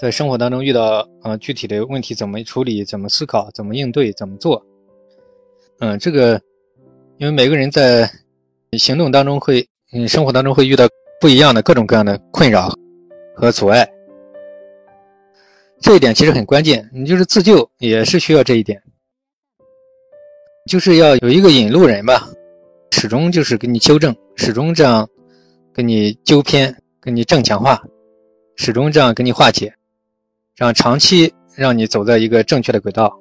在生活当中遇到呃具体的问题怎么处理、怎么思考、怎么应对、怎么做。嗯，这个因为每个人在行动当中会，嗯，生活当中会遇到不一样的各种各样的困扰和阻碍。这一点其实很关键，你就是自救也是需要这一点，就是要有一个引路人吧，始终就是给你纠正，始终这样给你纠偏，给你正强化，始终这样给你化解，让长期让你走在一个正确的轨道，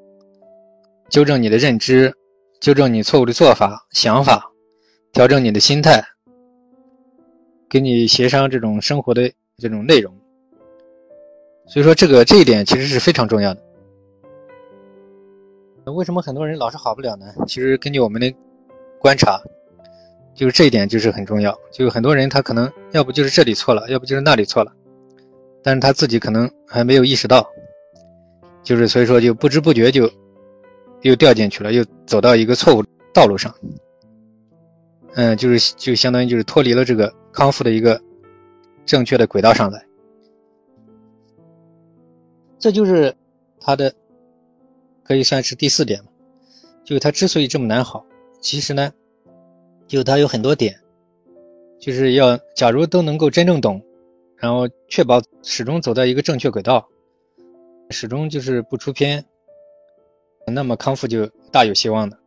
纠正你的认知，纠正你错误的做法、想法，调整你的心态，给你协商这种生活的这种内容。所以说，这个这一点其实是非常重要的。为什么很多人老是好不了呢？其实根据我们的观察，就是这一点就是很重要。就是很多人他可能要不就是这里错了，要不就是那里错了，但是他自己可能还没有意识到，就是所以说就不知不觉就又掉进去了，又走到一个错误道路上。嗯，就是就相当于就是脱离了这个康复的一个正确的轨道上来。这就是他的，可以算是第四点嘛就是他之所以这么难好，其实呢，就他有很多点，就是要假如都能够真正懂，然后确保始终走在一个正确轨道，始终就是不出偏，那么康复就大有希望的。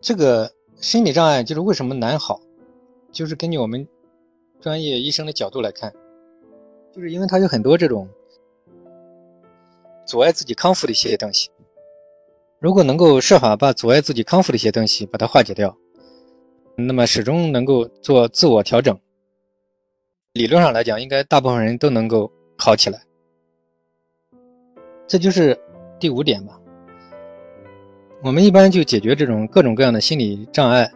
这个心理障碍就是为什么难好，就是根据我们专业医生的角度来看。就是因为他有很多这种阻碍自己康复的一些东西，如果能够设法把阻碍自己康复的一些东西把它化解掉，那么始终能够做自我调整。理论上来讲，应该大部分人都能够好起来。这就是第五点吧。我们一般就解决这种各种各样的心理障碍，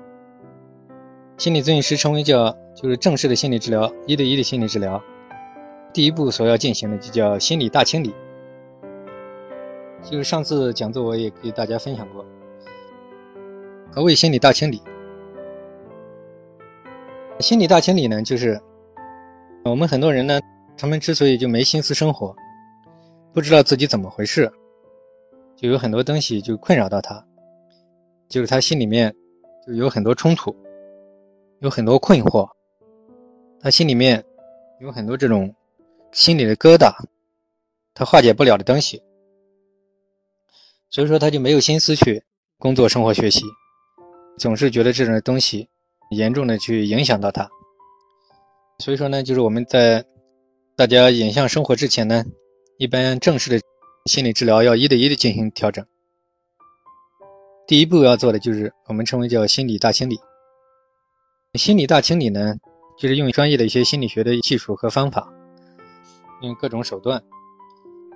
心理咨询师称为叫就是正式的心理治疗，一对一的心理治疗。第一步所要进行的就叫心理大清理，就是上次讲座我也给大家分享过。何谓心理大清理？心理大清理呢，就是我们很多人呢，他们之所以就没心思生活，不知道自己怎么回事，就有很多东西就困扰到他，就是他心里面就有很多冲突，有很多困惑，他心里面有很多这种。心里的疙瘩，他化解不了的东西，所以说他就没有心思去工作、生活、学习，总是觉得这种东西严重的去影响到他。所以说呢，就是我们在大家影像生活之前呢，一般正式的心理治疗要一对一的进行调整。第一步要做的就是我们称为叫心理大清理。心理大清理呢，就是用专业的一些心理学的技术和方法。用各种手段，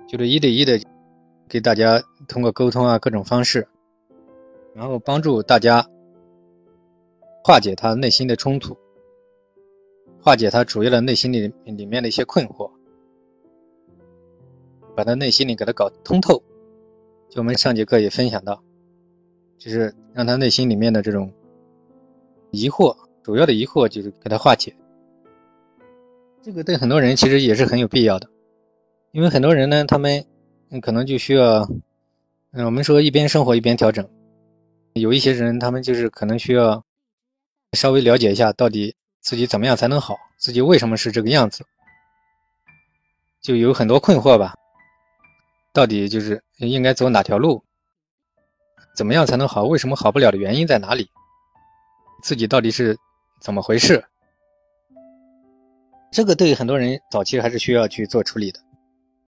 就是一对一的给大家通过沟通啊各种方式，然后帮助大家化解他内心的冲突，化解他主要的内心里里面的一些困惑，把他内心里给他搞通透。就我们上节课也分享到，就是让他内心里面的这种疑惑，主要的疑惑就是给他化解。这个对很多人其实也是很有必要的，因为很多人呢，他们可能就需要，嗯，我们说一边生活一边调整。有一些人，他们就是可能需要稍微了解一下，到底自己怎么样才能好，自己为什么是这个样子，就有很多困惑吧。到底就是应该走哪条路，怎么样才能好？为什么好不了的原因在哪里？自己到底是怎么回事？这个对很多人早期还是需要去做处理的。